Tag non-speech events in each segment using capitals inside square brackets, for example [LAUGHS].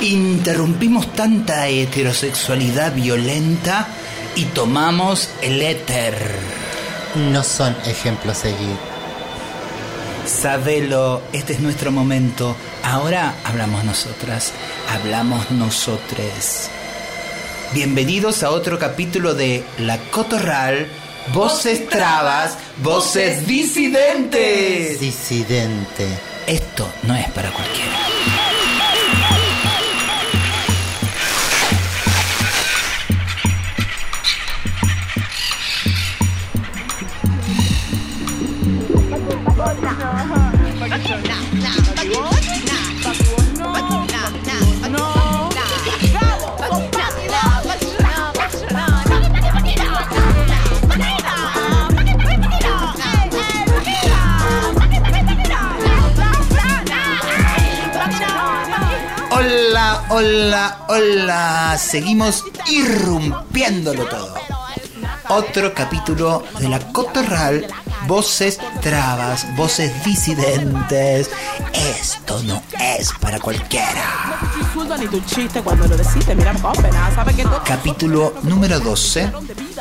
Interrumpimos tanta heterosexualidad violenta y tomamos el éter. No son ejemplos a seguir. Sabelo, este es nuestro momento. Ahora hablamos nosotras, hablamos nosotres. Bienvenidos a otro capítulo de La Cotorral, Voces Trabas, Voces Disidentes. Disidente. Esto no es para cualquiera. Hola, hola, hola. Seguimos irrumpiéndolo todo. Otro capítulo de la Cotorral. Voces trabas, voces disidentes. Esto no es para cualquiera. Capítulo número 12.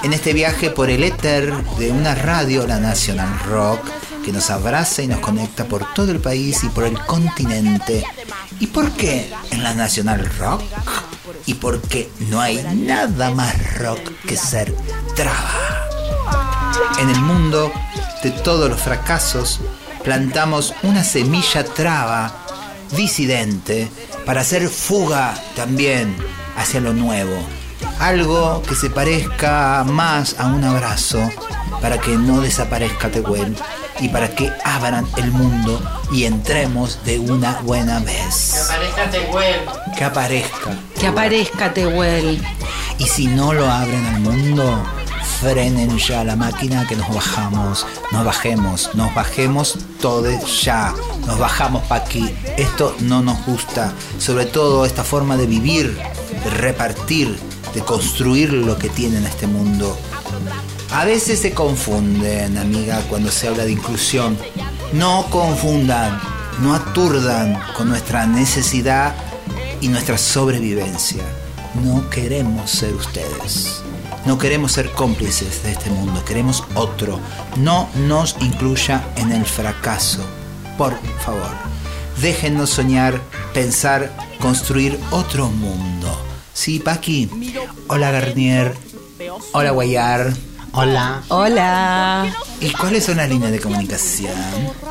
En este viaje por el éter de una radio, la National Rock, que nos abraza y nos conecta por todo el país y por el continente. ¿Y por qué en la National Rock? Y porque no hay nada más rock que ser traba. En el mundo de todos los fracasos, plantamos una semilla traba, disidente, para hacer fuga también hacia lo nuevo. Algo que se parezca más a un abrazo para que no desaparezca Tehuel y para que abran el mundo y entremos de una buena vez. Aparezca Tehuel. Que aparezca. Que aparezca Tehuel. Y si no lo abren al mundo, frenen ya la máquina que nos bajamos, nos bajemos, nos bajemos todos ya, nos bajamos pa' aquí. Esto no nos gusta, sobre todo esta forma de vivir, de repartir, de construir lo que tiene en este mundo. A veces se confunden, amiga, cuando se habla de inclusión. No confundan, no aturdan con nuestra necesidad y nuestra sobrevivencia. No queremos ser ustedes. No queremos ser cómplices de este mundo, queremos otro. No nos incluya en el fracaso. Por favor, déjennos soñar, pensar, construir otro mundo. Sí, Paqui. Hola Garnier. Hola Guayar. Hola. Hola. ¿Y cuáles son las líneas de comunicación?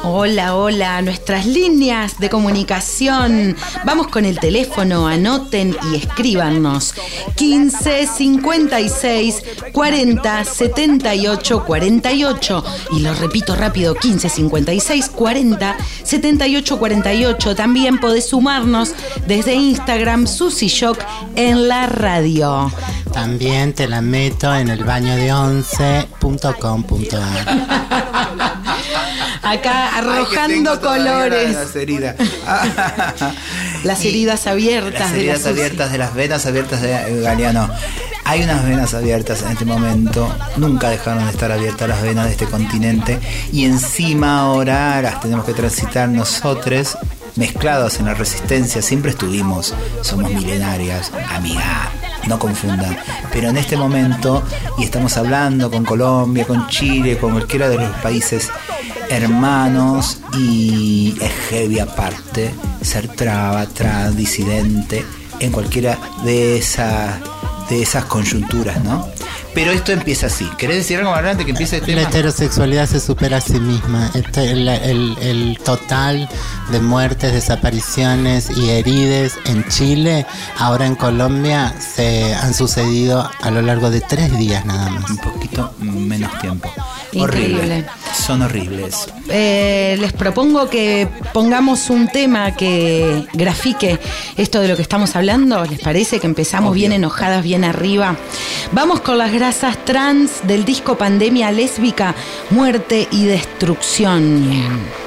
Hola, hola. Nuestras líneas de comunicación. Vamos con el teléfono, anoten y escríbanos. 15 56 40 78 48. Y lo repito rápido, 15 56 40 78 48. También podés sumarnos desde Instagram Susy Shock en la radio. También te la meto en el baño de 11.com.ar. [LAUGHS] Acá arrojando colores. Las heridas. [LAUGHS] Las Y heridas abiertas Las de la heridas abiertas de las venas abiertas de Galeano. Hay unas venas abiertas en este momento. Nunca dejaron de estar abiertas las venas de este continente. Y encima ahora las tenemos que transitar nosotros mezclados en la resistencia. Siempre estuvimos. Somos milenarias. Amiga. No confundan. Pero en este momento, y estamos hablando con Colombia, con Chile, con cualquiera de los países hermanos y es heavy aparte ser traba, trans, disidente en cualquiera de esas de esas coyunturas, ¿no? Pero esto empieza así. ¿Querés decir algo más adelante que empiece el La tema? heterosexualidad se supera a sí misma. Este, el, el- el total de muertes, desapariciones y herides en Chile, ahora en Colombia, se han sucedido a lo largo de tres días nada más. Un poquito menos tiempo. Increíble. Horrible. Son horribles. Eh, les propongo que pongamos un tema que grafique esto de lo que estamos hablando. ¿Les parece que empezamos Obvio. bien enojadas, bien arriba? Vamos con las grasas trans del disco Pandemia Lésbica, Muerte y Destrucción.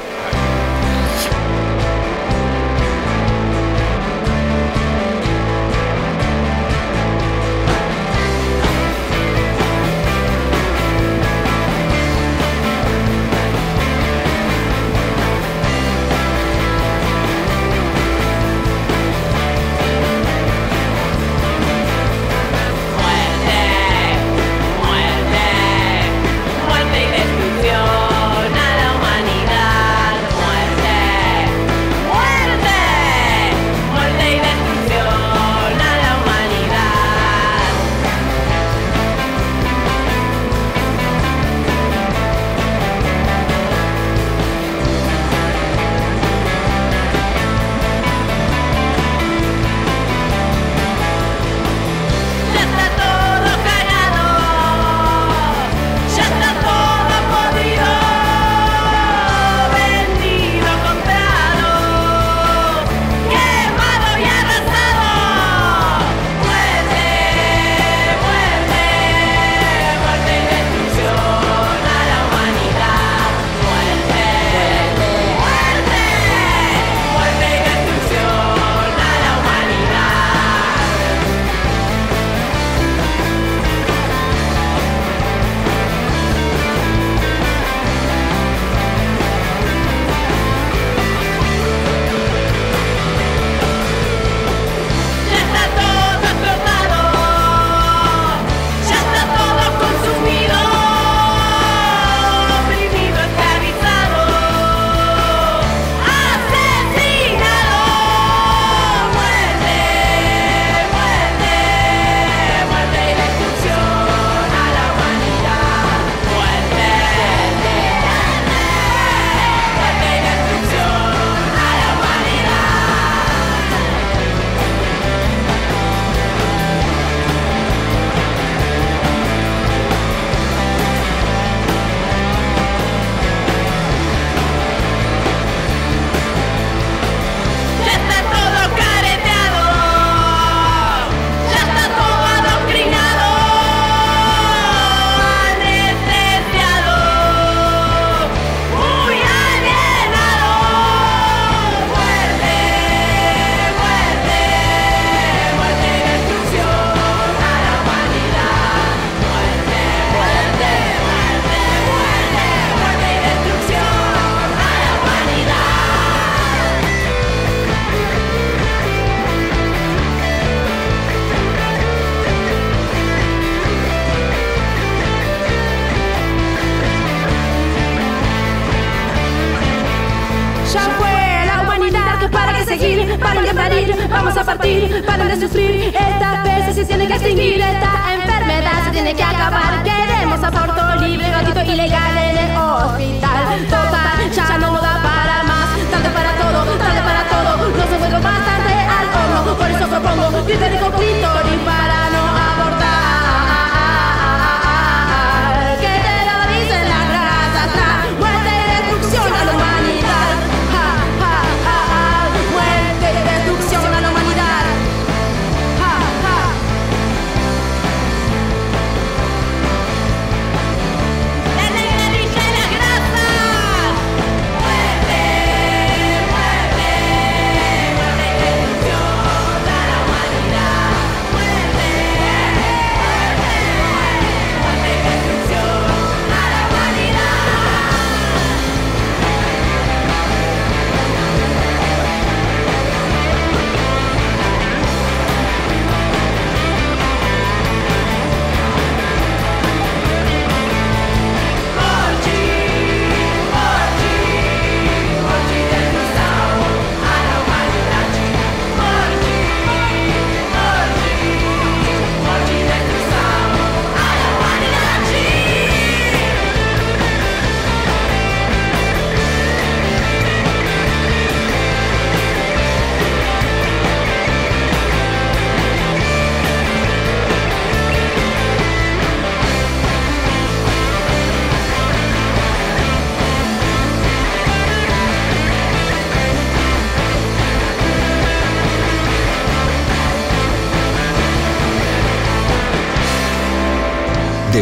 Salir, vamos a partir, para de sufrir. Esta vez se tiene que extinguir, esta enfermedad se tiene que acabar. Queremos aborto libre, gratuito y legal en el hospital. Total, ya no da para más. Tarde para todo, tarde para todo. No se juega bastante al horno, por eso propongo que te digo clítoris para no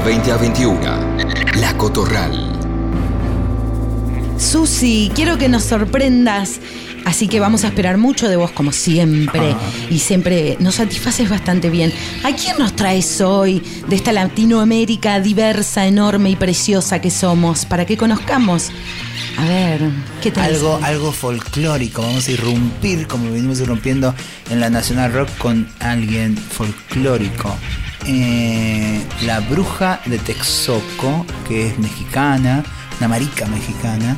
20 a 21, La Cotorral. Susi, quiero que nos sorprendas. Así que vamos a esperar mucho de vos, como siempre. Y siempre nos satisfaces bastante bien. ¿A quién nos traes hoy de esta Latinoamérica diversa, enorme y preciosa que somos? Para que conozcamos. A ver, ¿qué tal? Algo, algo folclórico. Vamos a irrumpir, como venimos irrumpiendo en la Nacional Rock, con alguien folclórico. Eh, la bruja de Texoco, que es mexicana, una marica mexicana.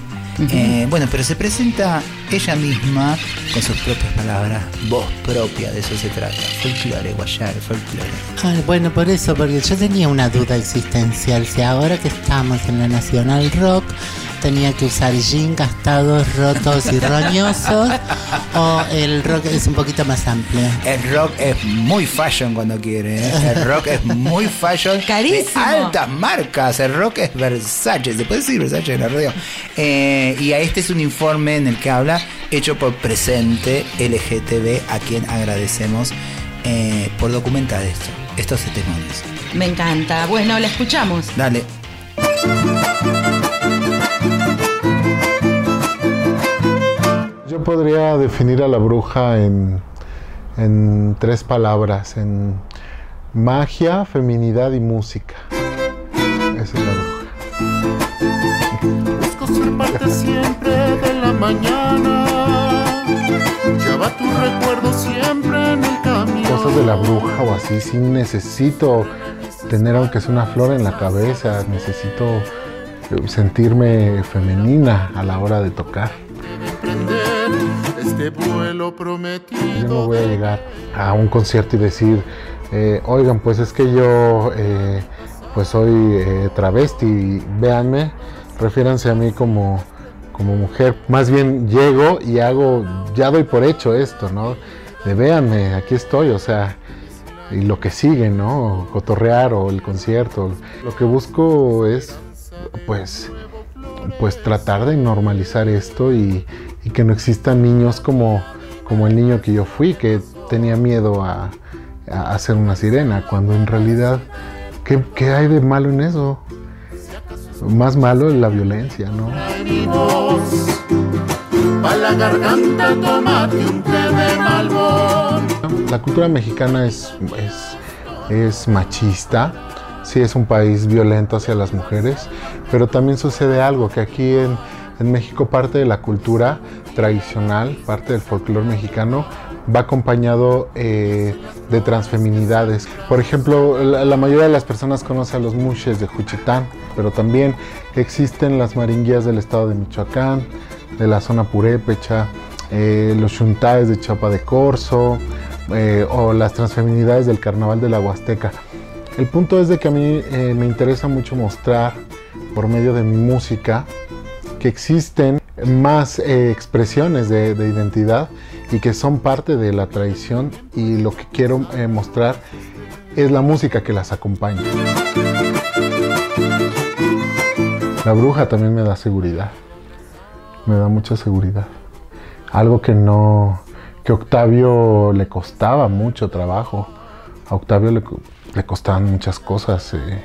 Eh, bueno, pero se presenta ella misma con sus propias palabras, voz propia, de eso se trata. Folclore, guayar, folclore. Ay, bueno, por eso, porque yo tenía una duda existencial. Si ahora que estamos en la Nacional Rock tenía que usar jeans gastados, rotos y roñosos, o el rock es un poquito más amplio. El rock es muy fashion cuando quiere. ¿eh? El rock es muy fashion. Carísimo. De altas marcas. El rock es Versace. ¿Se puede decir Versace en la radio? Eh, y a este es un informe en el que habla, hecho por Presente LGTB, a quien agradecemos eh, por documentar esto, estos testimonios. Me encanta. Bueno, la escuchamos. Dale. Yo podría definir a la bruja en, en tres palabras, en magia, feminidad y música. Esa es la bruja. Busco ser parte siempre de la mañana. Lleva tu recuerdo siempre en el camino. Cosas de la bruja o así, sí necesito tener aunque sea una flor en la cabeza, necesito eh, sentirme femenina a la hora de tocar. Este vuelo prometido. Yo no voy a llegar a un concierto y decir, eh, oigan, pues es que yo eh, pues soy eh, travesti, véanme, refiéranse a mí como, como mujer. Más bien llego y hago, ya doy por hecho esto, ¿no? De véanme, aquí estoy, o sea, y lo que sigue, ¿no? Cotorrear o el concierto. Lo que busco es, pues, pues tratar de normalizar esto y, y que no existan niños como, como el niño que yo fui, que tenía miedo a, a, a ser una sirena, cuando en realidad, ¿qué, qué hay de malo en eso? Más malo es la violencia, ¿no? La cultura mexicana es, es, es machista, sí es un país violento hacia las mujeres, pero también sucede algo, que aquí en, en México parte de la cultura tradicional, parte del folclore mexicano, va acompañado eh, de transfeminidades. Por ejemplo, la, la mayoría de las personas conoce a los mushes de Juchitán, pero también existen las maringuías del estado de Michoacán, de la zona purépecha, eh, los chuntaes de Chapa de Corzo eh, o las transfeminidades del carnaval de la Huasteca. El punto es de que a mí me interesa mucho mostrar por medio de mi música que existen más eh, expresiones de, de identidad y que son parte de la tradición y lo que quiero eh, mostrar es la música que las acompaña. La bruja también me da seguridad, me da mucha seguridad. Algo que no, que Octavio le costaba mucho trabajo. A Octavio le, le costaban muchas cosas. eh,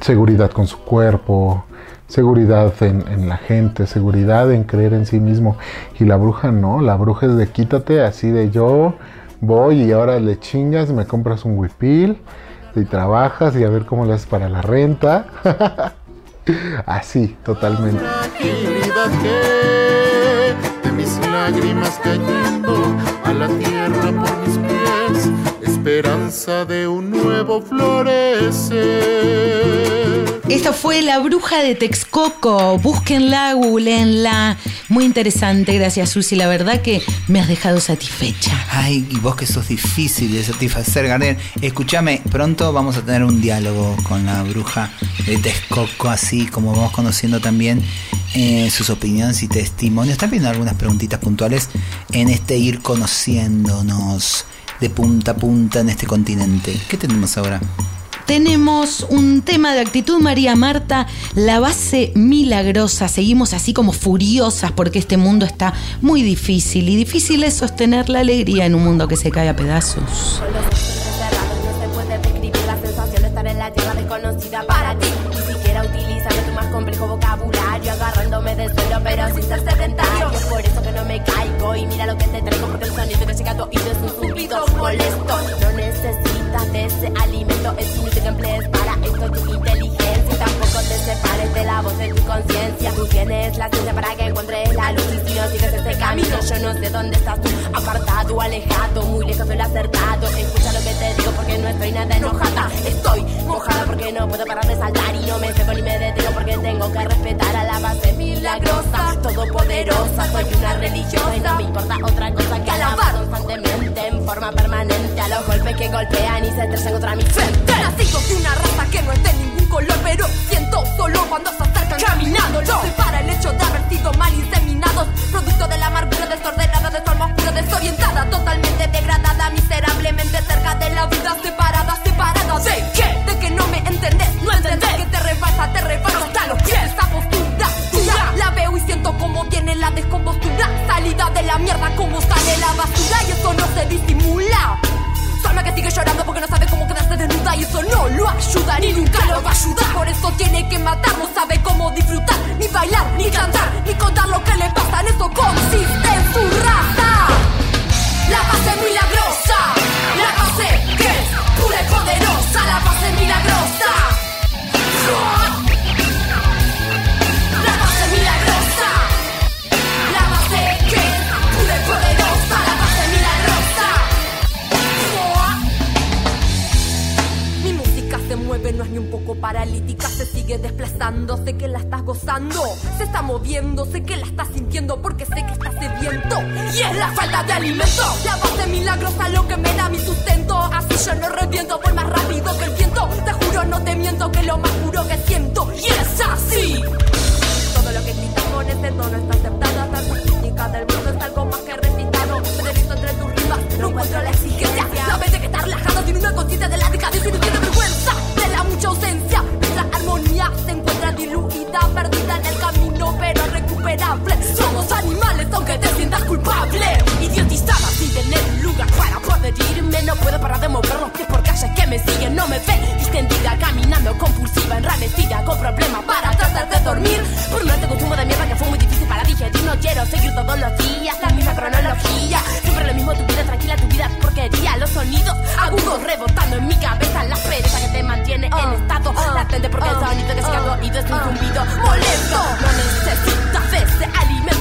seguridad con su cuerpo, seguridad en, en la gente, seguridad en creer en sí mismo. Y la bruja no, la bruja es de quítate, así de yo voy y ahora le chingas, me compras un huipil y trabajas y a ver cómo le haces para la renta. [LAUGHS] así, totalmente. lágrimas cayendo a la tierra esperanza de un nuevo florecer. Esta fue La Bruja de Texcoco. Búsquenla, googleenla. Muy interesante, gracias Susi. La verdad que me has dejado satisfecha. Ay, y vos que sos difícil de satisfacer, Gardel. Escúchame, pronto vamos a tener un diálogo con la bruja de Texcoco, así como vamos conociendo también eh, sus opiniones y testimonios. También algunas preguntitas puntuales en este ir conociéndonos de punta a punta en este continente. ¿Qué tenemos ahora? Tenemos un tema de actitud, María Marta, la base milagrosa. Seguimos así como furiosas porque este mundo está muy difícil y difícil es sostener la alegría en un mundo que se cae a pedazos. Con los ojos cerrados no se puede describir la sensación de estar en la tierra desconocida para ti. Ni siquiera utilizando tu más complejo vocabulario, agarrándome de suelo pero sin ser sedentario. Por caigo y mira lo que te traigo porque el sonido que llega a tu oído es un zumbido molesto. No necesitas de ese alimento, es inútil que emplees para esto tu inteligencia. Separes de la voz de tu conciencia. Tú tienes la ciencia para que encuentres la luz y si no sigues ese camino, yo no sé dónde estás tú, apartado, alejado, muy lejos del acertado. Escucha lo que te digo porque no estoy nada enojada. Estoy mojada porque no puedo parar de saltar y no me seco ni me detengo porque tengo que respetar a la base milagrosa, todopoderosa. Soy una religiosa y no me importa otra cosa que alabar constantemente en forma permanente a los golpes que golpean y se estrellan contra mi frente. Nacido de una raza que no es de ningún color, pero siento solo cuando se acercan caminando. No para el hecho de haber sido mal inseminados, producto de la amargura desordenada, de forma oscura, desorientada, totalmente degradada, miserablemente cerca de la vida, separada, separada. ¿De qué? De que no me entendés, no entendés que te rebasa, te rebasa hasta los pies. Esa postura dura, la veo y siento como viene la descompostura, salida de la mierda, como sale la basura y eso no se disimula. Salma que sigue llorando porque no sabe eso no lo ayuda ni nunca lo va a ayudar. Por eso tiene que matar, no sabe cómo disfrutar, ni bailar, ni cantar, ni contar lo que le pasa. En eso consiste en su raza. La base milagrosa, la base que es pura y poderosa, la base milagrosa. Mueve, no es ni un poco paralítica, se sigue desplazando, sé que la estás gozando, se está moviendo, sé que la estás sintiendo porque sé que estás sediento y es la falta de alimento. La base milagrosa lo que me da mi sustento, así yo no reviento, voy más rápido que el viento. Te juro, no te miento que lo más puro que siento y es así. Todo lo que gritas con ese tono está aceptado Hasta la del mundo es algo más que recitado Me visto entre tus rimas, no encuentro la exigencia Sabes de que está relajado, tiene una conciencia de la decadencia Y no tiene culpable. Idiotizada, sin tener un lugar para poder irme. No puedo parar de mover los pies por calles que me siguen. No me ven distendida, caminando compulsiva Enranecida, con problemas para tratar de dormir. Por un alto consumo de mierda que fue muy difícil para digerir. No quiero seguir todos los días la misma cronología. Siempre lo mismo, tu vida tranquila, tu vida porquería. Los sonidos agudos rebotando en mi cabeza. La pereza que te mantiene en estado latente Porque el sonido que sigue a tu oído es un zumbido molesto. No ese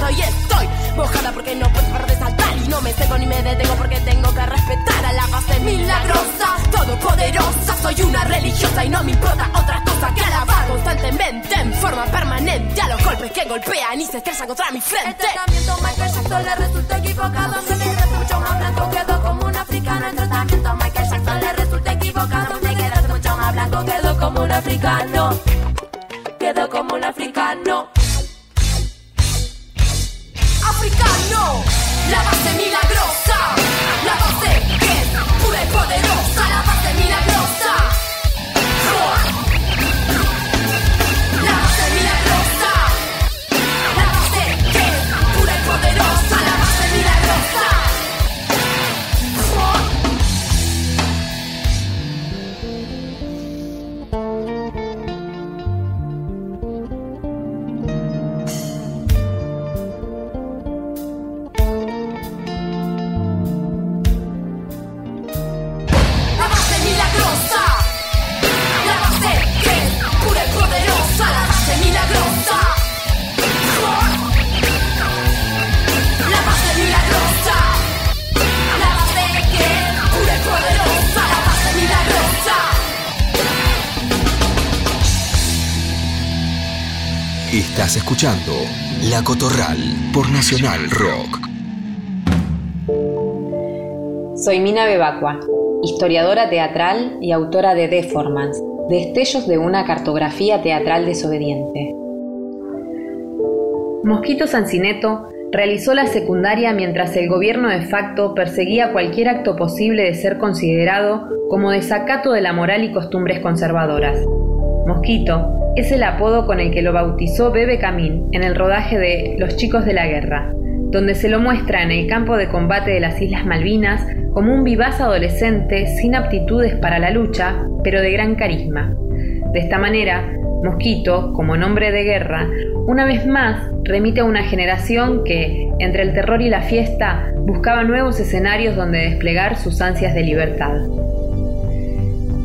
alimento y estoy mojada porque no puedo parar de saltar Y no me seco ni me detengo porque tengo que respetar a la base milagrosa Todopoderosa, soy una religiosa y no me importa otra cosa que alabar Constantemente, en forma permanente A los golpes que golpean y se estresan contra mi frente. El tratamiento Michael Jackson le resulta equivocado. Me quedaste mucho más blanco, quedó como un africano. El tratamiento Michael Jackson le resulta equivocado. Me quedaste mucho más blanco, quedó como un africano. Quedó como un africano. Africano, la base milagrosa, la base que es pura y poderosa, La Cotorral por Nacional Rock. Soy Mina Bebacua, historiadora teatral y autora de Deformance, Destellos de una cartografía teatral desobediente. Mosquito Sancineto realizó la secundaria mientras el gobierno de facto perseguía cualquier acto posible de ser considerado como desacato de la moral y costumbres conservadoras. Mosquito es el apodo con el que lo bautizó Bebe Camín en el rodaje de Los chicos de la guerra, donde se lo muestra en el campo de combate de las Islas Malvinas como un vivaz adolescente sin aptitudes para la lucha, pero de gran carisma. De esta manera, Mosquito, como nombre de guerra, una vez más remite a una generación que, entre el terror y la fiesta, buscaba nuevos escenarios donde desplegar sus ansias de libertad.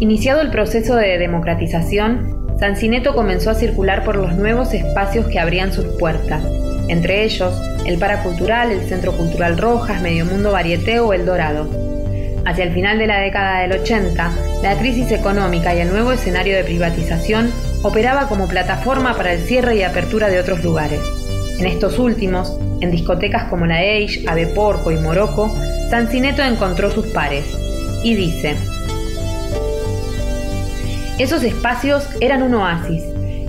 Iniciado el proceso de democratización, Sancineto comenzó a circular por los nuevos espacios que abrían sus puertas, entre ellos el Paracultural, el Centro Cultural Rojas, Medio Mundo Varieté o El Dorado. Hacia el final de la década del 80, la crisis económica y el nuevo escenario de privatización operaba como plataforma para el cierre y apertura de otros lugares. En estos últimos, en discotecas como la Age, Ave Porco y Morocco, Sancineto encontró sus pares y dice: Esos espacios eran un oasis.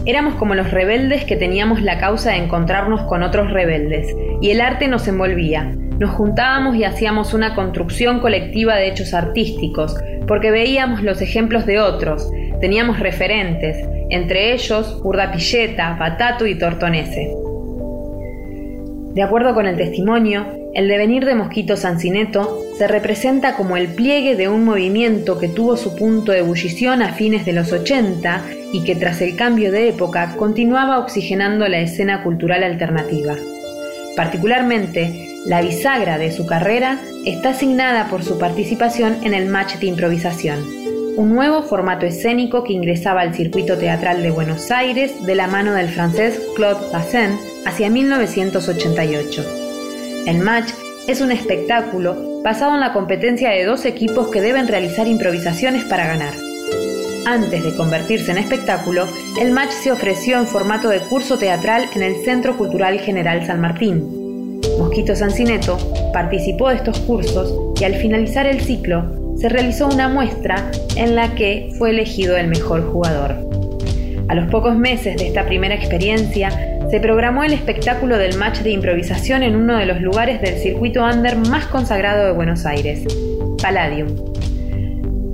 Éramos como los rebeldes que teníamos la causa de encontrarnos con otros rebeldes, y el arte nos envolvía. Nos juntábamos y hacíamos una construcción colectiva de hechos artísticos, porque veíamos los ejemplos de otros, teníamos referentes, entre ellos Urdapilleta, Batato y Tortonese. De acuerdo con el testimonio, el devenir de Mosquito Sancineto se representa como el pliegue de un movimiento que tuvo su punto de ebullición a fines de los 80 y que tras el cambio de época continuaba oxigenando la escena cultural alternativa. Particularmente, la bisagra de su carrera está asignada por su participación en el match de improvisación, un nuevo formato escénico que ingresaba al circuito teatral de Buenos Aires de la mano del francés Claude Bazin hacia 1988. El match es un espectáculo basado en la competencia de dos equipos que deben realizar improvisaciones para ganar. Antes de convertirse en espectáculo, el match se ofreció en formato de curso teatral en el Centro Cultural General San Martín. Mosquito Sancineto participó de estos cursos y al finalizar el ciclo se realizó una muestra en la que fue elegido el mejor jugador. A los pocos meses de esta primera experiencia, se programó el espectáculo del match de improvisación en uno de los lugares del circuito under más consagrado de Buenos Aires, Palladium.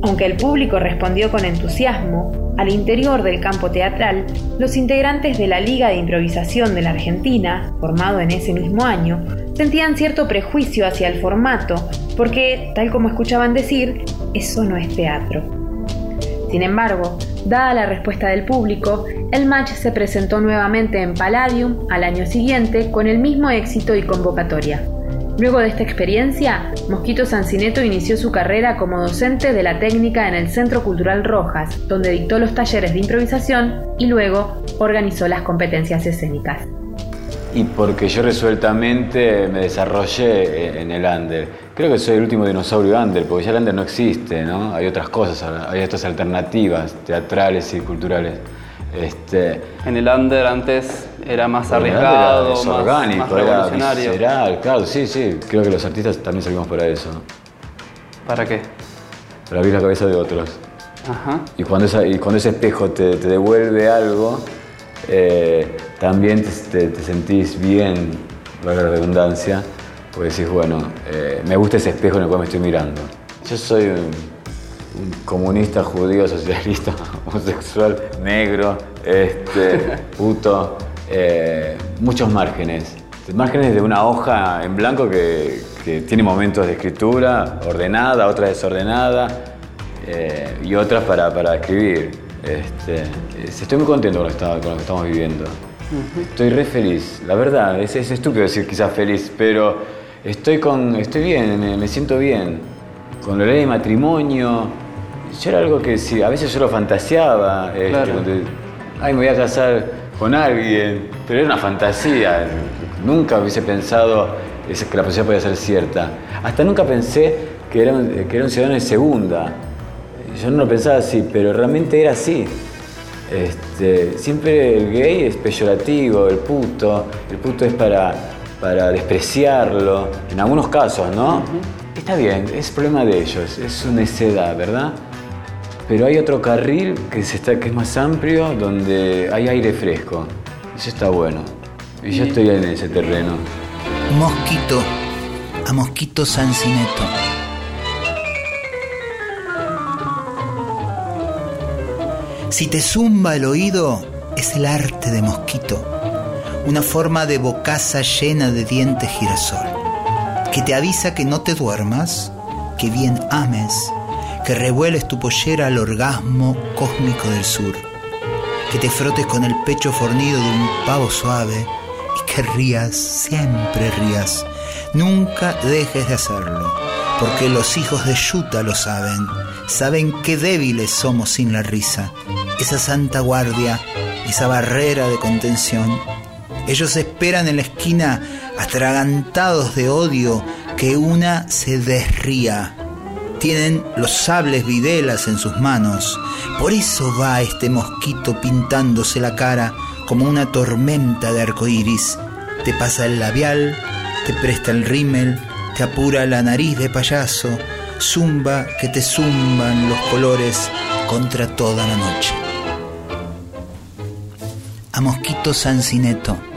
Aunque el público respondió con entusiasmo, al interior del campo teatral, los integrantes de la Liga de Improvisación de la Argentina, formado en ese mismo año, sentían cierto prejuicio hacia el formato, porque, tal como escuchaban decir, eso no es teatro. Sin embargo, dada la respuesta del público, el match se presentó nuevamente en Palladium al año siguiente con el mismo éxito y convocatoria. Luego de esta experiencia, Mosquito Sancineto inició su carrera como docente de la técnica en el Centro Cultural Rojas, donde dictó los talleres de improvisación y luego organizó las competencias escénicas. Y porque yo resueltamente me desarrollé en el under. Creo que soy el último dinosaurio under, porque ya el under no existe, ¿no? Hay otras cosas, hay otras alternativas teatrales y culturales. Este, En el under antes era más arriesgado, era- es más, orgánico, más era revolucionario. visceral, claro, sí, sí. Creo que los artistas también salimos para eso, ¿Para qué? para abrir la cabeza de otros. Ajá. Y cuando, esa- y cuando ese espejo te, te devuelve algo, eh, también te, te- te sentís bien, valga la redundancia, porque decís, bueno, eh, me gusta ese espejo en el cual me estoy mirando. Yo soy un, un comunista, judío, socialista, [LAUGHS] homosexual, negro, este, [LAUGHS] puto, eh, muchos márgenes. Márgenes de una hoja en blanco que, que tiene momentos de escritura ordenada, otra desordenada eh, y otras para, para escribir. Este, es- estoy muy contento con lo, que está- con lo que estamos viviendo. Estoy re feliz, la verdad, es, es estúpido decir quizás feliz, pero estoy, con, estoy bien, me, me siento bien. Con la ley de matrimonio, yo era algo que sí, a veces yo lo fantaseaba, este, Claro. donde, ay, me voy a casar con alguien, pero era una fantasía, nunca hubiese pensado que la posibilidad podía ser cierta. Hasta nunca pensé que era, un- que era un ciudadano de segunda. Yo no lo pensaba así, pero realmente era así. Este, siempre el gay es peyorativo, el puto, el puto es para, para despreciarlo, en algunos casos, ¿no? Está bien, es problema de ellos, es su necedad, ¿verdad? Pero hay otro carril que, se está, que es más amplio, donde hay aire fresco. Eso está bueno. Y yo estoy en ese terreno. Mosquito, a Mosquito Sancineto. Si te zumba el oído, es el arte de Mosquito, una forma de bocaza llena de dientes girasol, que te avisa que no te duermas, que bien ames, que revueles tu pollera al orgasmo cósmico del sur, que te frotes con el pecho fornido de un pavo suave y que rías, siempre rías. Nunca dejes de hacerlo, porque los hijos de Yuta lo saben. Saben qué débiles somos sin la risa. Esa santa guardia, esa barrera de contención. Ellos esperan en la esquina, atragantados de odio, que una se desría. Tienen los sables videlas en sus manos. Por eso va este mosquito pintándose la cara como una tormenta de arcoíris. Te pasa el labial, te presta el rímel, te apura la nariz de payaso, zumba que te zumban los colores contra toda la noche. A Mosquito Sancineto.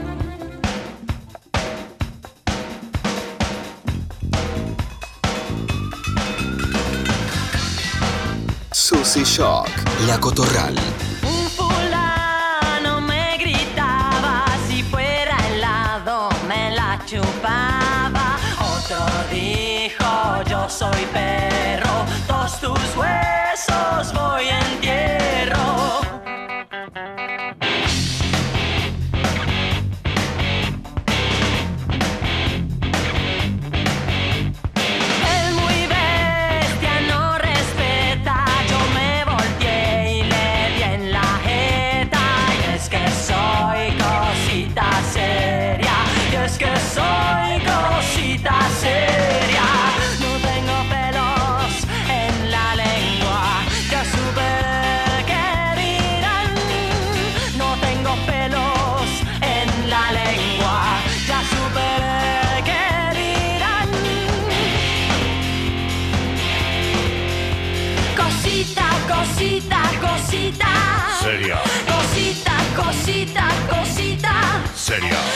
La Cotorral. Un fulano me gritaba, si fuera helado me la chupaba. Otro dijo, yo soy perro, todos tus huesos voy a Seria.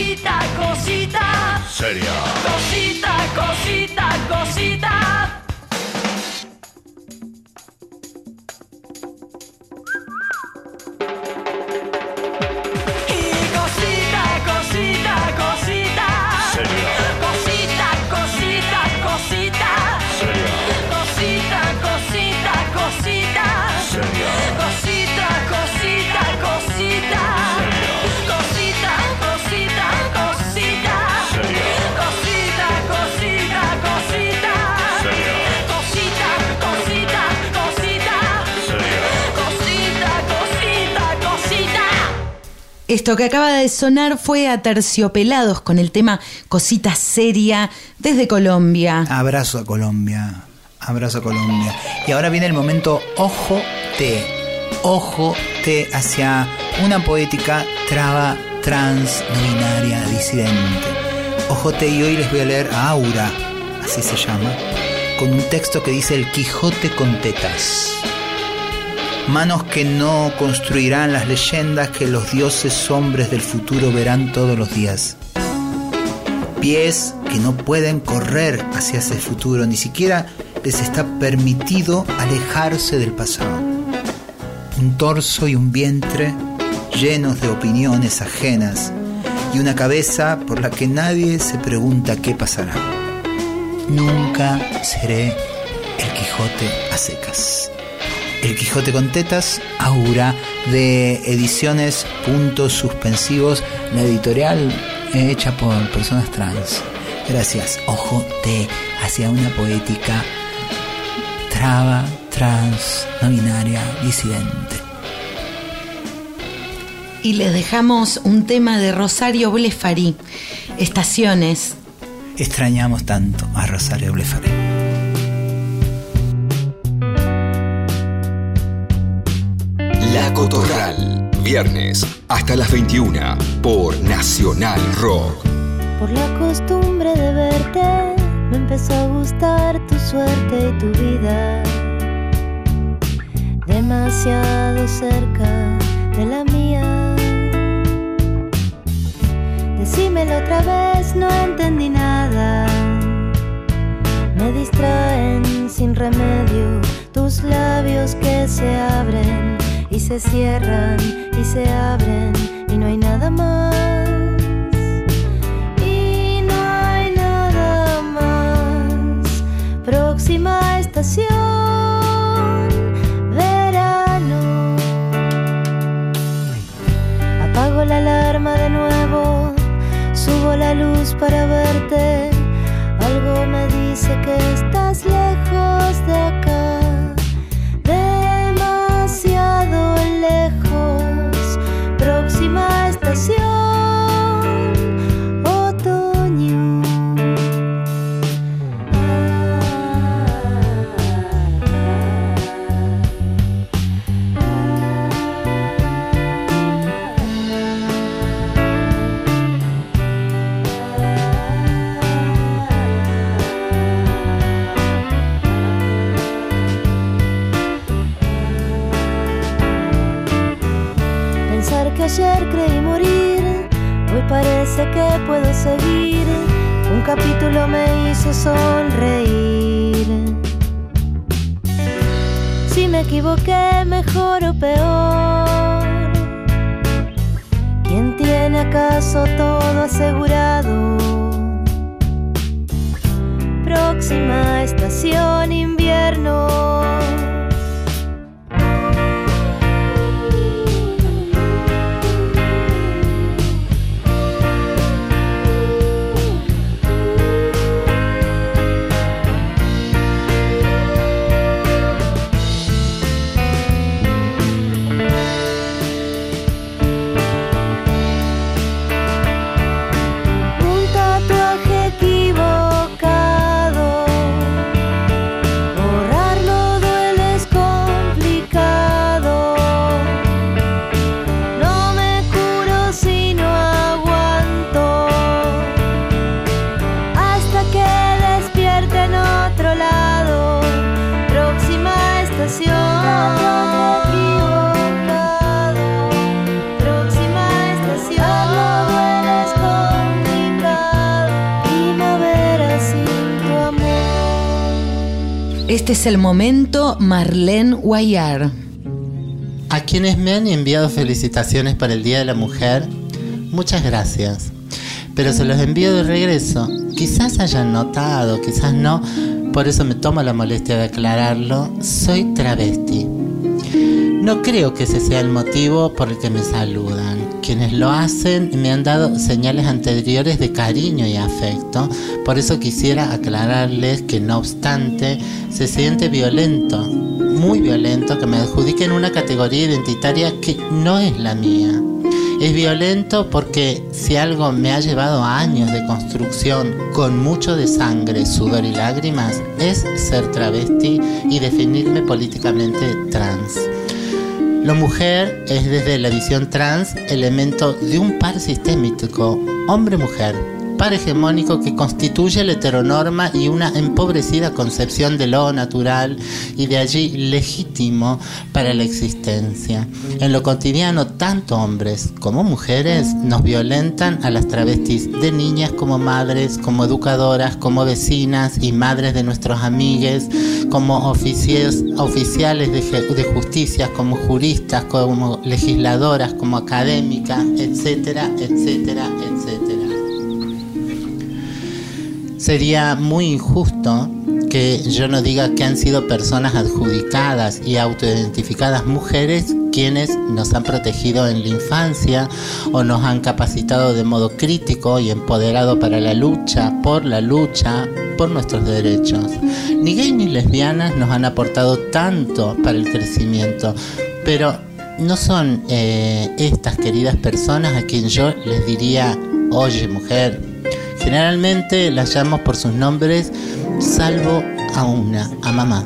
したこした」「セリア」「こしたこしたした」Esto que acaba de sonar fue a Terciopelados con el tema Cosita Seria desde Colombia. Abrazo a Colombia. Abrazo a Colombia. Y ahora viene el momento ojo te. Ojo te hacia una poética traba trans binaria disidente. Ojo te y hoy les voy a leer a Aura, así se llama, con un texto que dice el Quijote con tetas. Manos que no construirán las leyendas que los dioses hombres del futuro verán todos los días. Pies que no pueden correr hacia ese futuro, ni siquiera les está permitido alejarse del pasado. Un torso y un vientre llenos de opiniones ajenas y una cabeza por la que nadie se pregunta qué pasará. Nunca seré el Quijote a secas. El Quijote con tetas, Aura, de ediciones puntos suspensivos, la editorial hecha por personas trans. Gracias, ojo T, hacia una poética traba, trans, no binaria, disidente. Y les dejamos un tema de Rosario Blefarí, Estaciones. Extrañamos tanto a Rosario Blefaré. Viernes hasta las 21 por Nacional Rock. Por la costumbre de verte, me empezó a gustar tu suerte y tu vida. Demasiado cerca de la mía. Decímelo otra vez, no entendí nada. Me distraen sin remedio tus labios que se abren y se cierran y se abren y no hay nada más. Y no hay nada más. Próxima estación, verano. Apago la alarma de nuevo, subo la luz para verte. Algo me dice que estás lejos de acá. Un capítulo me hizo sonreír. Si me equivoqué, mejor o peor. ¿Quién tiene acaso todo asegurado? Próxima estación invierno. Este es el momento Marlene Guayar. A quienes me han enviado felicitaciones para el Día de la Mujer, muchas gracias. Pero se los envío de regreso. Quizás hayan notado, quizás no, por eso me tomo la molestia de aclararlo. Soy travesti. No creo que ese sea el motivo por el que me saludan. Quienes lo hacen me han dado señales anteriores de cariño y afecto. Por eso quisiera aclararles que no obstante se siente violento, muy violento, que me adjudiquen una categoría identitaria que no es la mía. Es violento porque si algo me ha llevado años de construcción con mucho de sangre, sudor y lágrimas, es ser travesti y definirme políticamente trans. Lo mujer es desde la visión trans elemento de un par sistémico, hombre-mujer, par hegemónico que constituye la heteronorma y una empobrecida concepción de lo natural y de allí legítimo para la existencia. En lo cotidiano, tanto hombres como mujeres nos violentan a las travestis de niñas como madres, como educadoras, como vecinas y madres de nuestros amigues, como oficiales de, de justicia, como juristas, como legisladoras, como académicas, etcétera, etcétera, etcétera. Sería muy injusto que yo no diga que han sido personas adjudicadas y autoidentificadas mujeres quienes nos han protegido en la infancia o nos han capacitado de modo crítico y empoderado para la lucha, por la lucha, por nuestros derechos. Ni gays ni lesbianas nos han aportado tanto para el crecimiento, pero no son eh, estas queridas personas a quien yo les diría, oye mujer, Generalmente las llamo por sus nombres, salvo a una, a mamá.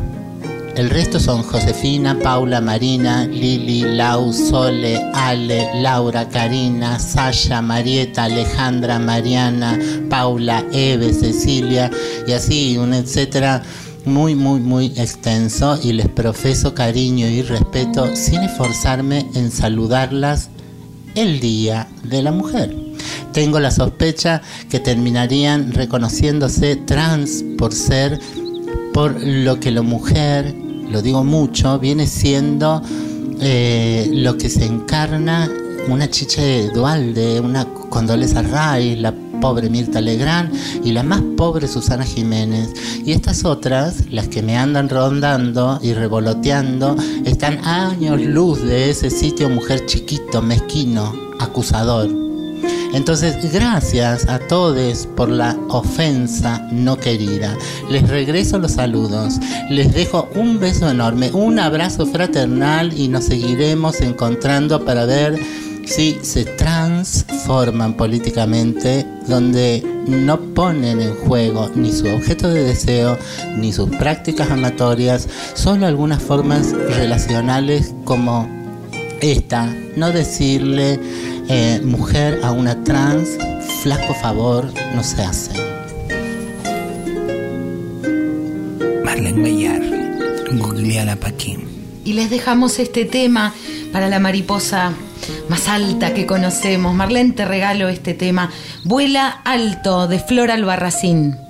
El resto son Josefina, Paula, Marina, Lili, Lau, Sole, Ale, Laura, Karina, Sasha, Marieta, Alejandra, Mariana, Paula, Eve, Cecilia y así un etcétera muy muy muy extenso y les profeso cariño y respeto sin esforzarme en saludarlas el Día de la Mujer. Tengo la sospecha que terminarían reconociéndose trans por ser por lo que la mujer, lo digo mucho, viene siendo eh, lo que se encarna una chiche Dualde, una Condoleezza Rice, la pobre Mirta Legrand y la más pobre Susana Jiménez. Y estas otras, las que me andan rondando y revoloteando, están años luz de ese sitio mujer chiquito, mezquino, acusador. Entonces, gracias a todos por la ofensa no querida. Les regreso los saludos. Les dejo un beso enorme, un abrazo fraternal y nos seguiremos encontrando para ver si se transforman políticamente, donde no ponen en juego ni su objeto de deseo ni sus prácticas amatorias, solo algunas formas relacionales como esta, no decirle eh, mujer a una trans, flaco favor, no se hace. Marlene Guayar, googleala pa' aquí. Y les dejamos este tema para la mariposa más alta que conocemos. Marlene, te regalo este tema. Vuela alto de Flor Albarracín.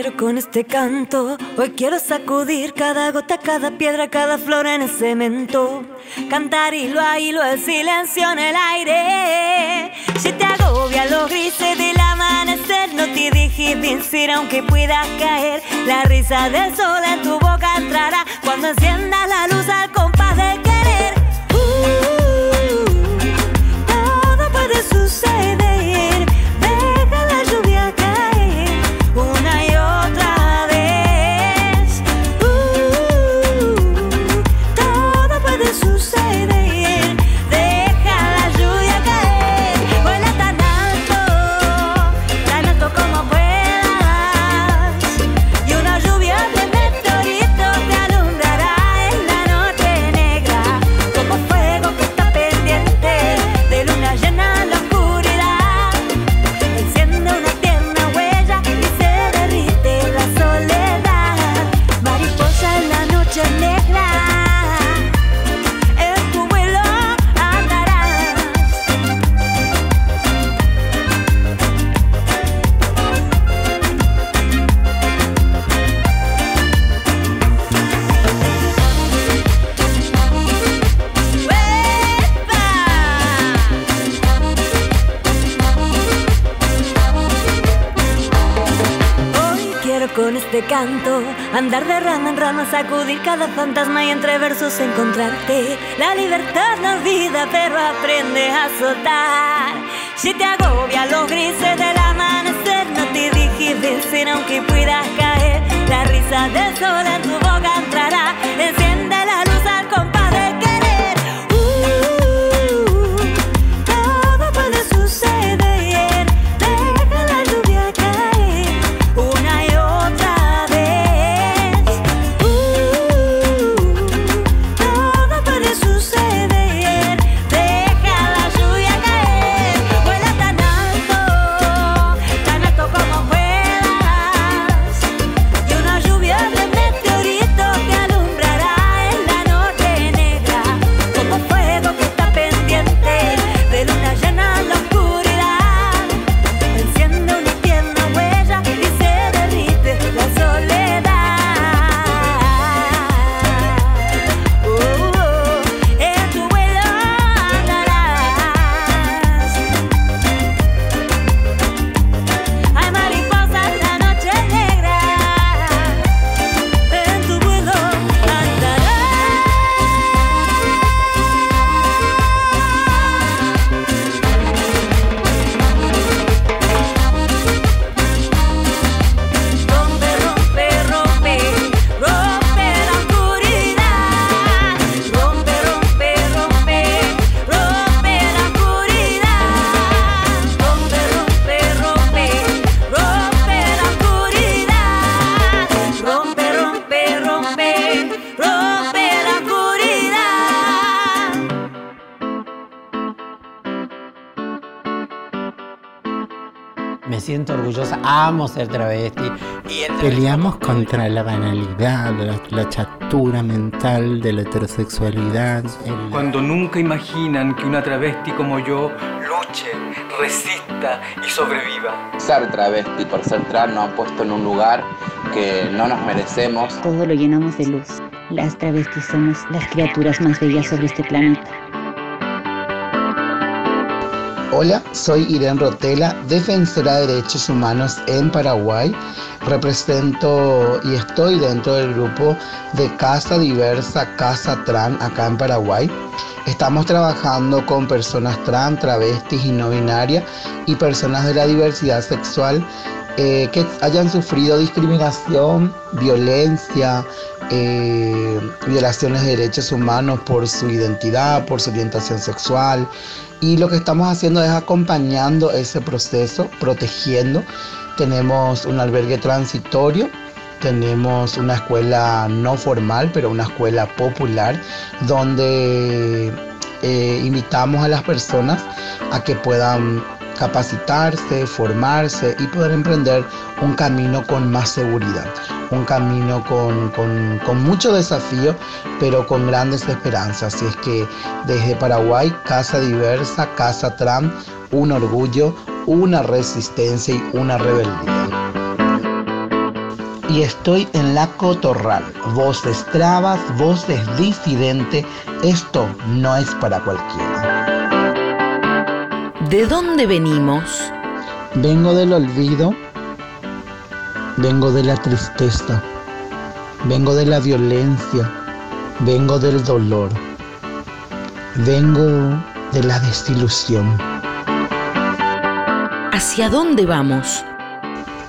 Quiero con este canto, hoy quiero sacudir cada gota, cada piedra, cada flor en el cemento. Cantar hilo a hilo el silencio en el aire. Si te agobia los grises del amanecer, no te dejes vencer aunque pueda caer. La risa del sol en tu boca entrará cuando enciendas la luz al compás canto, andar de rama en rama, sacudir cada fantasma y entre versos encontrarte. La libertad no olvida, pero aprende a soltar. Si te agobia los grises del amanecer, no te vencer aunque puedas caer. La risa del sol en tu boca ser travesti. Peleamos contra la banalidad, la, la chatura mental de la heterosexualidad. el- Cuando nunca imaginan que una travesti como yo luche, resista y sobreviva. Ser travesti por ser trans nos han puesto en un lugar que no nos merecemos. Todo lo llenamos de luz. Las travestis somos las criaturas más bellas sobre este planeta. Hola, soy Irene Rotela, defensora de derechos humanos en Paraguay. Represento y estoy dentro del grupo de Casa Diversa, Casa Tran, acá en Paraguay. Estamos trabajando con personas trans, travestis y no binarias y personas de la diversidad sexual eh, que hayan sufrido discriminación, violencia, eh, violaciones de derechos humanos por su identidad, por su orientación sexual. Y lo que estamos haciendo es acompañando ese proceso, protegiendo. Tenemos un albergue transitorio, tenemos una escuela no formal, pero una escuela popular, donde eh, invitamos a las personas a que puedan capacitarse, formarse y poder emprender un camino con más seguridad, un camino con, con- mucho desafío, pero con grandes esperanzas. Así es que desde Paraguay, Casa Diversa, Casa Tram, un orgullo, una resistencia y una rebeldía. Y estoy en la Cotorral, voces trabas, voces disidente, esto no es para cualquiera. ¿De dónde venimos? Vengo del olvido, vengo de la tristeza, vengo de la violencia, vengo del dolor, vengo de la desilusión. ¿Hacia dónde vamos?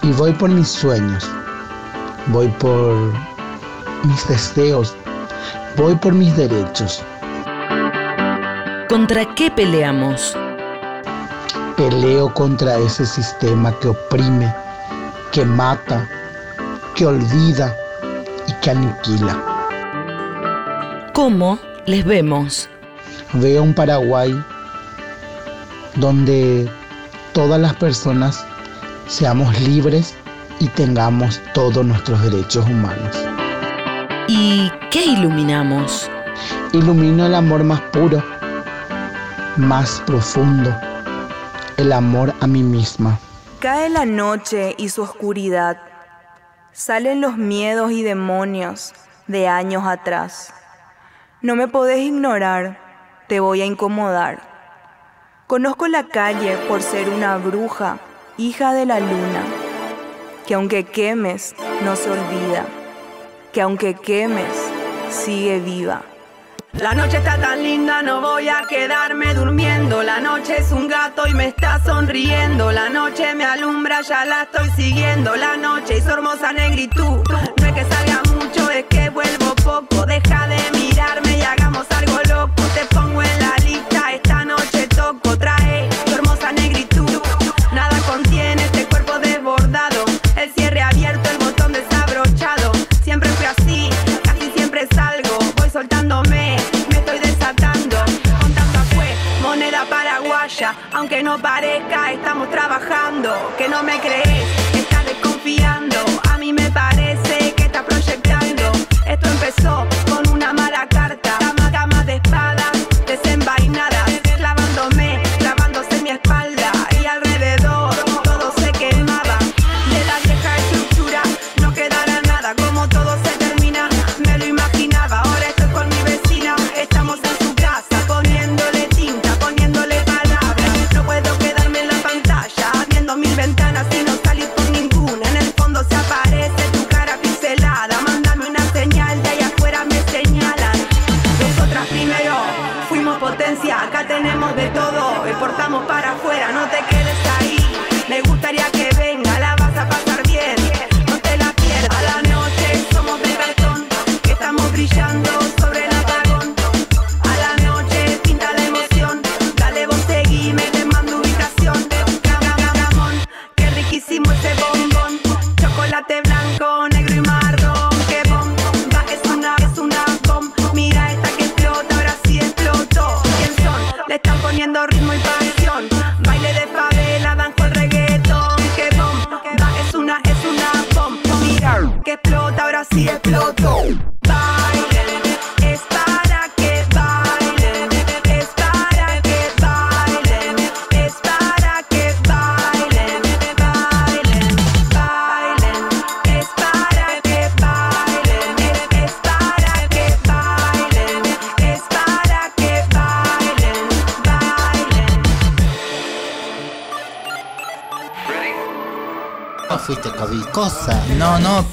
Y voy por mis sueños, voy por mis deseos, voy por mis derechos. ¿Contra qué peleamos? Peleo contra ese sistema que oprime, que mata, que olvida y que aniquila. ¿Cómo les vemos? Veo un Paraguay donde todas las personas seamos libres y tengamos todos nuestros derechos humanos. ¿Y qué iluminamos? Ilumino el amor más puro, más profundo, el amor a mí misma. Cae la noche y su oscuridad. Salen los miedos y demonios de años atrás. No me podés ignorar, te voy a incomodar. Conozco la calle por ser una bruja, hija de la luna. que aunque quemes, no se olvida, que aunque quemes, sigue viva. La noche está tan linda, no voy a quedarme durmiendo. La noche es un gato y me está sonriendo. La noche me alumbra, ya la estoy siguiendo. La noche y su hermosa negritud. No es que salga mucho, es que vuelvo poco. Deja de mirarme y hagamos algo loco. Te pongo en la lista, Aunque no parezca, estamos trabajando. Que no me crees, estás desconfiando. A mí me parece que estás proyectando. Esto empezó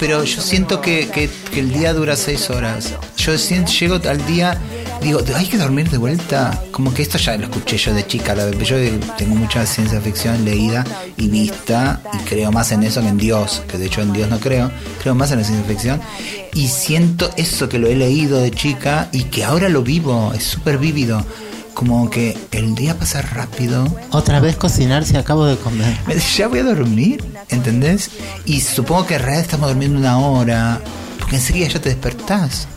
pero yo siento que, que- que el día dura seis horas. Yo siento, llego al día, digo, hay que dormir de vuelta. Como que esto ya lo escuché yo de chica. la- Yo tengo mucha ciencia ficción leída y vista y creo más en eso que en Dios, que de hecho en Dios no creo. Creo más en la ciencia ficción. Y siento eso que lo he leído de chica y que ahora lo vivo, es súper vívido. Como que el día pasa rápido. Otra vez cocinar si acabo de comer. Ya voy a dormir, ¿entendés? Y supongo que en realidad estamos durmiendo una hora, porque enseguida ya te despertás.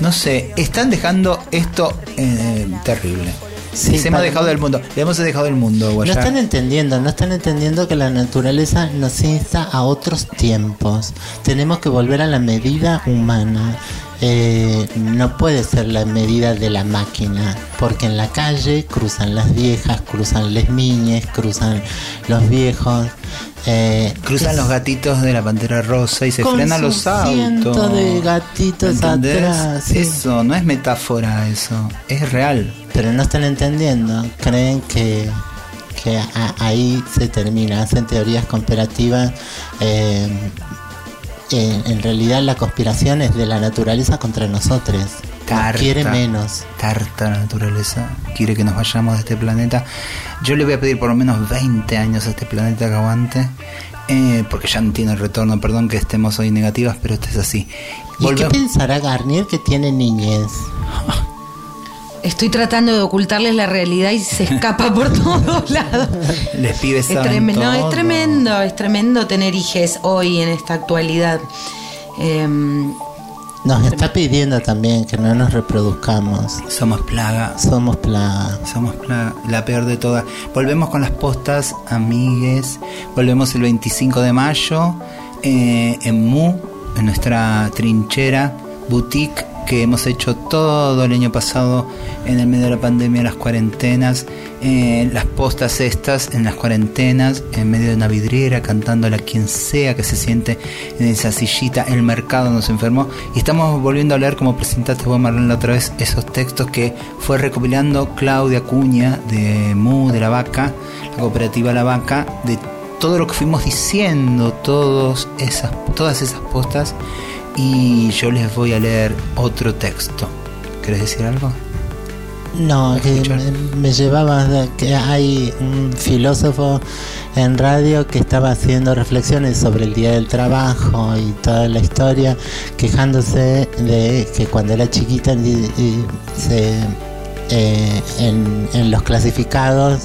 No sé, están dejando esto eh, terrible. Sí, Les hemos dejado del mundo, le hemos dejado el mundo, No están entendiendo, no están entendiendo que la naturaleza nos insta a otros tiempos. Tenemos que volver a la medida humana. Eh, no puede ser la medida de la máquina, porque en la calle cruzan las viejas, cruzan las niñas, cruzan los viejos. Eh, Cruzan los gatitos de la pantera rosa y se Con frenan los autos. de gatitos ¿Entendés? atrás, sí. Eso no es metáfora, eso es real. pero no están entendiendo, creen que, que a- ahí se termina, hacen teorías conspirativas. eh, en, en realidad la conspiración es de la naturaleza contra nosotros. Nos quiere menos. Carta la naturaleza. Quiere que nos vayamos de este planeta. Yo le voy a pedir por lo menos 20 años a este planeta que aguante. eh, porque ya no tiene retorno. Perdón que estemos hoy negativas, pero esto es así. ¿Y qué pensará Garnier que tiene niñez? Estoy tratando de ocultarles la realidad y se escapa por [LAUGHS] todos lados. Les pibes Es no, es tremendo, es tremendo tener hijes hoy en esta actualidad. Em, Nos está pidiendo también que no nos reproduzcamos. Somos plaga. Somos plaga. Somos plaga, la peor de todas. Volvemos con las postas, amigues. Volvemos el 25 de mayo eh, en Mu, en nuestra trinchera, boutique que hemos hecho todo el año pasado en el medio de la pandemia, las cuarentenas, eh, las postas estas en las cuarentenas, en medio de una vidriera, cantándole a quien sea que se siente en esa sillita. El mercado nos enfermó y estamos volviendo a leer, como presentaste vos, Marlene, la otra vez, esos textos que fue recopilando Claudia Cuña de Mu, de La Vaca, la cooperativa La Vaca, de todo lo que fuimos diciendo, todas esas postas, y yo les voy a leer otro texto. ¿Querés decir algo? No, que me, me llevaba que hay un filósofo en radio que estaba haciendo reflexiones sobre el Día del Trabajo y toda la historia, quejándose de que cuando era chiquita y- y se, eh, en, los clasificados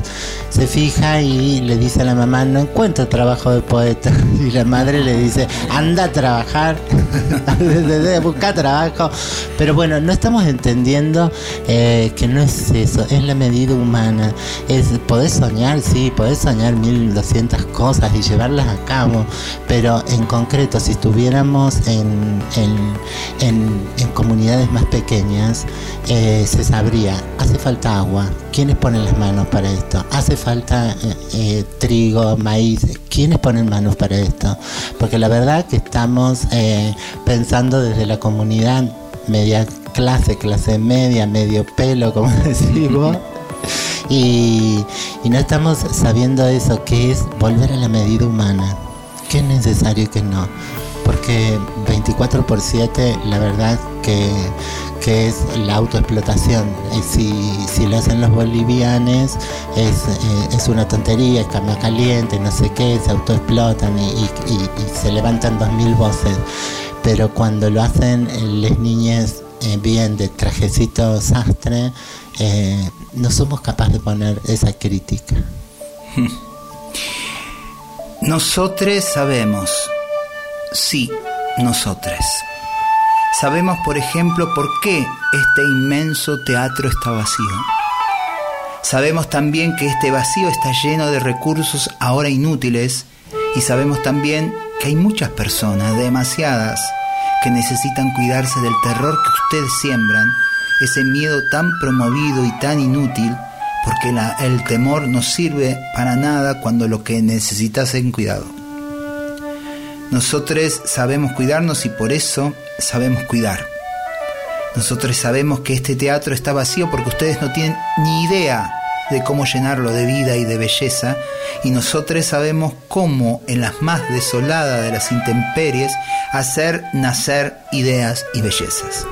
se fija y le dice a la mamá, no encuentro trabajo de poeta. [LAUGHS] Y la madre le dice, anda a trabajar, [LAUGHS] busca trabajo. Pero bueno, no estamos entendiendo eh, que no es eso, es la medida humana. Es, podés soñar, sí, podés soñar 1200 cosas y llevarlas a cabo, pero en concreto, si estuviéramos en, en, en- en comunidades más pequeñas, eh, se sabría, hace falta agua. ¿Quiénes ponen las manos para esto? Hace falta eh, eh, trigo, maíz. ¿Quiénes ponen manos para esto? Porque la verdad que estamos eh, pensando desde la comunidad media clase, clase media, medio pelo, como [LAUGHS] decís vos. Y, y no estamos sabiendo eso, que es volver a la medida humana. ¿Qué es necesario y qué no? Porque 24 por 7, la verdad que, que es la autoexplotación. Si, si lo hacen los bolivianos, es, eh, una tontería, es cama caliente, no sé qué, se autoexplotan y, se levantan dos mil voces. Pero cuando lo hacen las niñas eh, bien de trajecito sastre, eh, no somos capaces de poner esa crítica. [LAUGHS] Nosotros sabemos, sí, nosotros. Sabemos, por ejemplo, por qué este inmenso teatro está vacío. Sabemos también que este vacío está lleno de recursos ahora inútiles y sabemos también que hay muchas personas, demasiadas, que necesitan cuidarse del terror que ustedes siembran, ese miedo tan promovido y tan inútil, porque el temor no sirve para nada cuando lo que necesitas es cuidado. Nosotros sabemos cuidarnos y por eso sabemos cuidar. Nosotros sabemos que este teatro está vacío porque ustedes no tienen ni idea de cómo llenarlo de vida y de belleza y nosotros sabemos cómo en las más desoladas de las intemperies hacer nacer ideas y bellezas.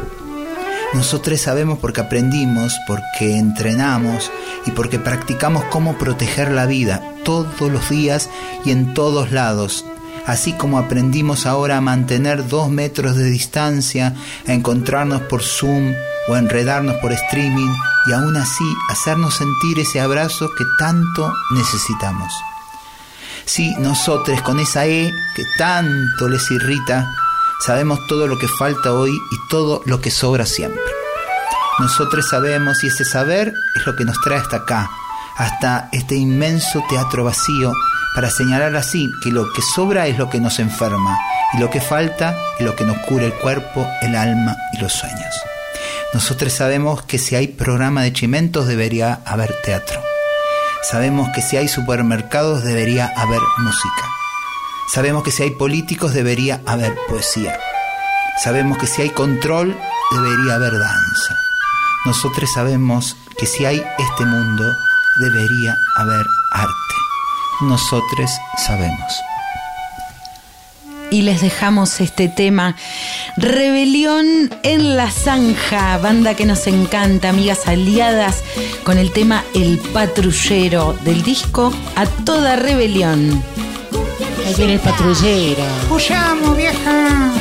Nosotros sabemos porque aprendimos, porque entrenamos y porque practicamos cómo proteger la vida todos los días y en todos lados. Así como aprendimos ahora a mantener dos metros de distancia, a encontrarnos por Zoom o a enredarnos por streaming y aún así hacernos sentir ese abrazo que tanto necesitamos. Sí, nosotros con esa E que tanto les irrita, sabemos todo lo que falta hoy y todo lo que sobra siempre. Nosotros sabemos y ese saber es lo que nos trae hasta acá, hasta este inmenso teatro vacío, para señalar así que lo que sobra es lo que nos enferma y lo que falta es lo que nos cura el cuerpo, el alma y los sueños. Nosotros sabemos que si hay programa de chimentos debería haber teatro. Sabemos que si hay supermercados debería haber música. Sabemos que si hay políticos debería haber poesía. Sabemos que si hay control debería haber danza. Nosotros sabemos que si hay este mundo debería haber arte. Nosotros sabemos. Y les dejamos este tema. Rebelión en la Zanja, banda que nos encanta, amigas aliadas, con el tema El Patrullero del disco A Toda Rebelión. Ahí viene el patrullero. ¡Huyamos, vieja!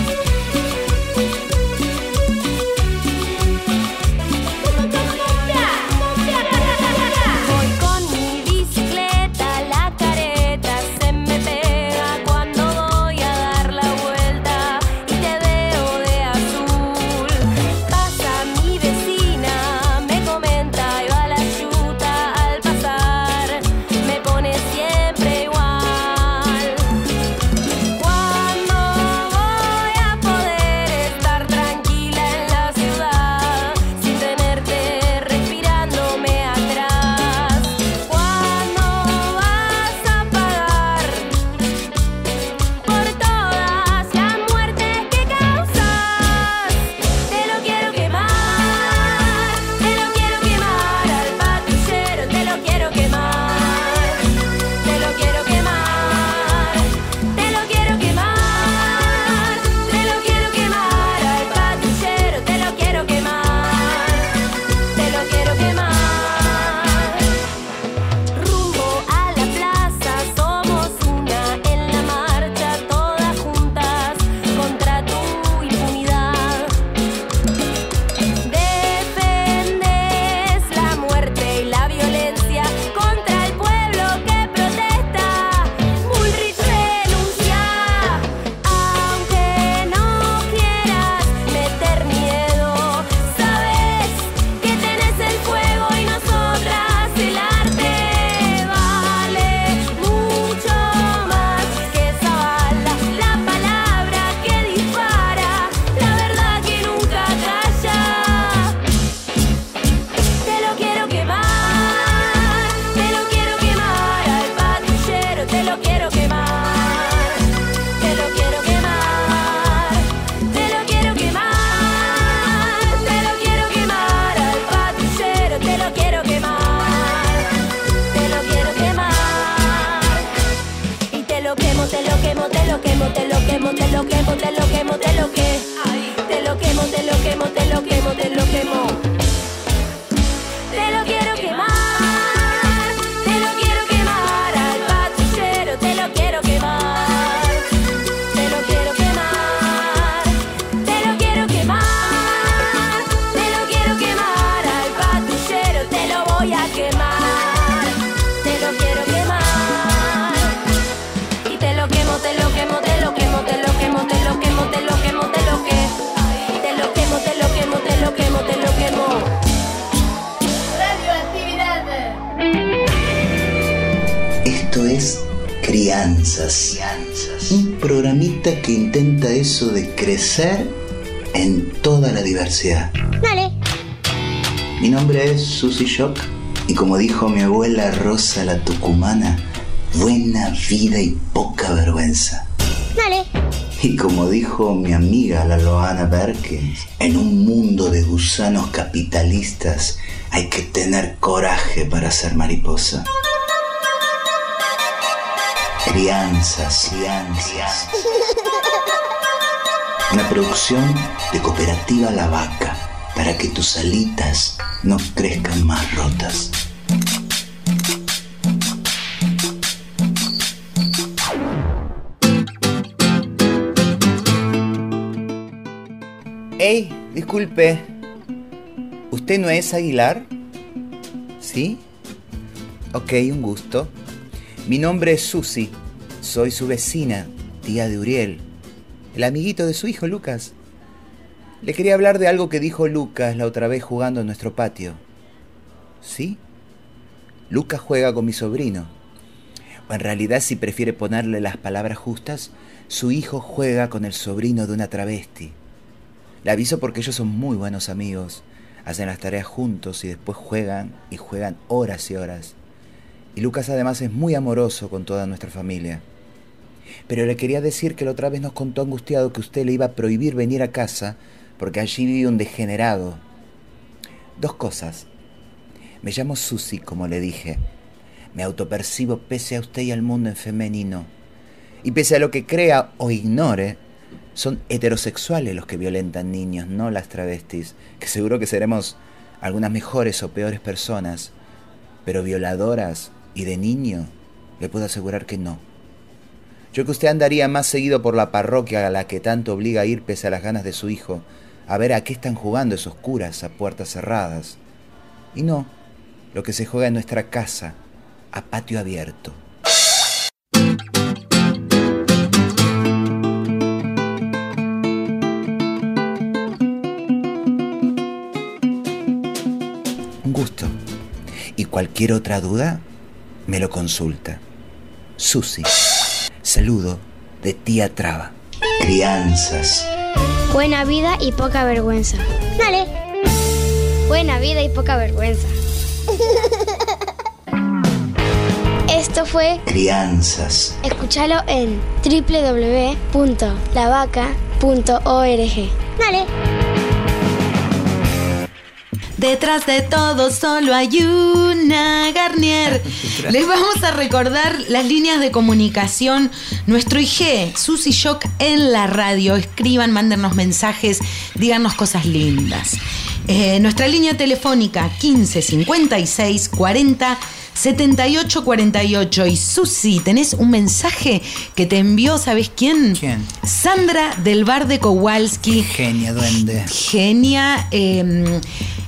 Crecer en toda la diversidad. Dale. Mi nombre es Susy Shock y como dijo mi abuela Rosa la Tucumana, buena vida y poca vergüenza. Dale. Y como dijo mi amiga la Loana Berkins, en un mundo de gusanos capitalistas hay que tener coraje para ser mariposa. Crianzas, crianzas. [LAUGHS] Una producción de Cooperativa La Vaca para que tus alitas no crezcan más rotas. Hey, disculpe. ¿Usted no es Aguilar? ¿Sí? Ok, un gusto. Mi nombre es Susi. Soy su vecina, tía de Uriel. El amiguito de su hijo, Lucas. Le quería hablar de algo que dijo Lucas la otra vez jugando en nuestro patio. ¿Sí? Lucas juega con mi sobrino. O en realidad, si prefiere ponerle las palabras justas, su hijo juega con el sobrino de una travesti. Le aviso porque ellos son muy buenos amigos. Hacen las tareas juntos y después juegan y juegan horas y horas. Y Lucas además es muy amoroso con toda nuestra familia. Pero le quería decir que la otra vez nos contó angustiado que usted le iba a prohibir venir a casa porque allí vive un degenerado. Dos cosas. Me llamo Susi, como le dije. Me autopercibo pese a usted y al mundo en femenino. Y pese a lo que crea o ignore, son heterosexuales los que violentan niños, no las travestis, que seguro que seremos algunas mejores o peores personas, pero violadoras y de niño, le puedo asegurar que no. Yo que usted andaría más seguido por la parroquia a la que tanto obliga a ir pese a las ganas de su hijo, a ver a qué están jugando esos curas a puertas cerradas. Y no, lo que se juega en nuestra casa, a patio abierto. Un gusto. Y cualquier otra duda, me lo consulta. Susi. Saludo de tía Traba. Crianzas. Buena vida y poca vergüenza. Dale. Buena vida y poca vergüenza. Esto fue Crianzas. Escúchalo en www.lavaca.org. Dale. Detrás de todo solo hay una Garnier. [LAUGHS] Les vamos a recordar las líneas de comunicación. Nuestro IG, Susy Shock en la radio. Escriban, mándenos mensajes, díganos cosas lindas. Eh, nuestra línea telefónica 15 56 40 78 48. Y Susi, tenés un mensaje que te envió, ¿sabes quién? ¿Quién? Sandra del bar de Kowalski. Genia, duende. Genia. eh,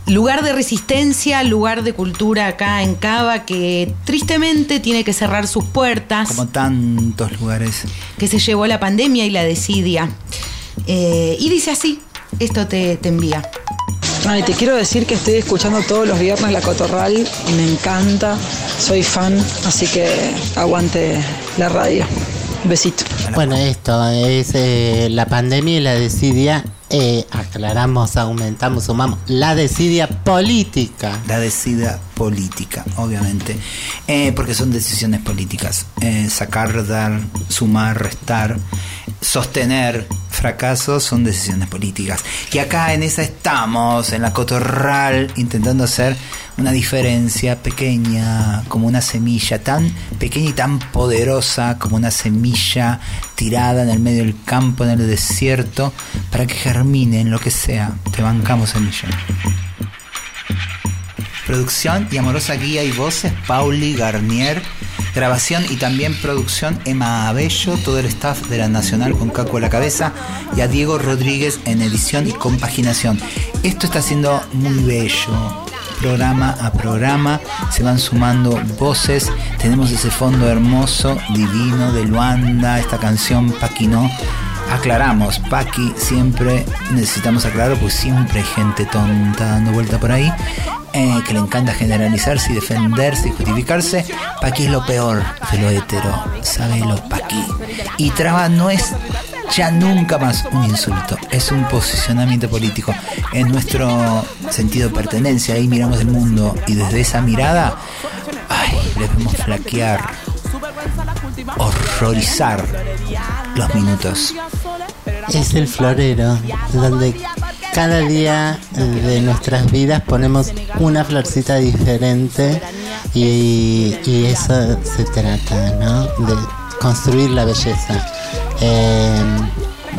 lugar de resistencia, lugar de cultura acá en Cava que tristemente tiene que cerrar sus puertas. Como tantos lugares. Que se llevó la pandemia y la desidia. Eh, y dice así, esto te, te envía. Ay, te quiero decir que estoy escuchando todos los viernes La Cotorral y me encanta, soy fan, así que aguante la radio. Un besito. Bueno, esto es eh, la pandemia y la desidia. Eh, aclaramos, aumentamos, sumamos. La desidia política. La desidia política, obviamente. Eh, porque son decisiones políticas. Eh, sacar, dar, sumar, restar, sostener, fracasos son decisiones políticas. Y acá en esa estamos, en la cotorral, intentando hacer una diferencia pequeña, como una semilla, tan pequeña y tan poderosa como una semilla tirada en el medio del campo, en el desierto, para que germine en lo que sea. Te bancamos semilla. Producción y amorosa guía y voces, Pauli Garnier. Grabación y también producción, Emma Abello, todo el staff de la Nacional con Caco a la cabeza y a Diego Rodríguez en edición y compaginación. Esto está siendo muy bello. Programa a programa se van sumando voces. Tenemos ese fondo hermoso, divino de Luanda, esta canción Paquino. Aclaramos, Paqui siempre necesitamos aclarar porque siempre hay gente tonta dando vuelta por ahí eh, que le encanta generalizarse y defenderse y justificarse. Paqui es lo peor de lo hetero, lo Paqui. Y traba no es ya nunca más un insulto, es un posicionamiento político. En nuestro sentido de pertenencia, ahí miramos el mundo y desde esa mirada, ay, le vemos flaquear, horrorizar los minutos. Es el florero, donde cada día de nuestras vidas ponemos una florcita diferente y, y eso se trata, ¿no? De construir la belleza. Eh,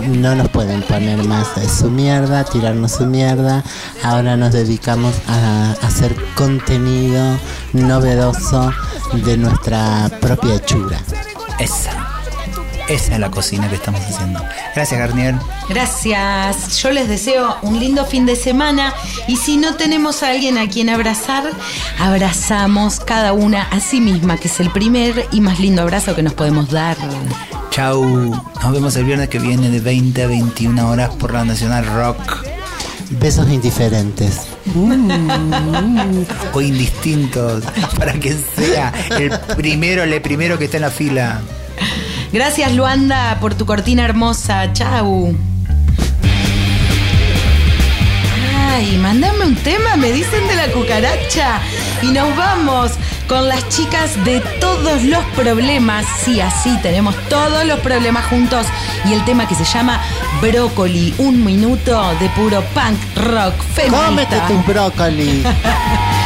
no nos pueden poner más su mierda, tirarnos su mierda. Ahora nos dedicamos a hacer contenido novedoso de nuestra propia hechura. Esa. Esa es la cocina que estamos haciendo. Gracias, Garnier. Gracias. Yo les deseo un lindo fin de semana y si no tenemos a alguien a quien abrazar, abrazamos cada una a sí misma, que es el primer y más lindo abrazo que nos podemos dar. Chau. Nos vemos el viernes que viene de 20 a 21 horas por la Nacional Rock. Besos indiferentes. O indistintos, para que sea el primero, el primero que está en la fila. Gracias Luanda por tu cortina hermosa. Chau. Ay, mándame un tema, me dicen de la cucaracha. Y nos vamos con las chicas de todos los problemas. Sí, así tenemos todos los problemas juntos. Y el tema que se llama Brócoli. Un minuto de puro punk rock feminista. Cómete tu brócoli. [LAUGHS]